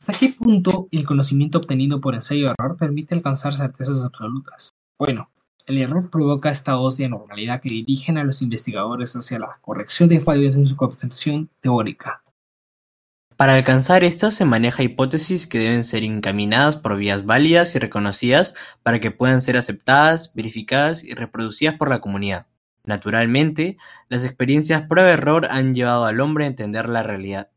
¿Hasta qué punto el conocimiento obtenido por ensayo-error permite alcanzar certezas absolutas? Bueno, el error provoca estados de anormalidad que dirigen a los investigadores hacia la corrección de fallos en su concepción teórica. Para alcanzar esto se maneja hipótesis que deben ser encaminadas por vías válidas y reconocidas para que puedan ser aceptadas, verificadas y reproducidas por la comunidad. Naturalmente, las experiencias prueba-error han llevado al hombre a entender la realidad.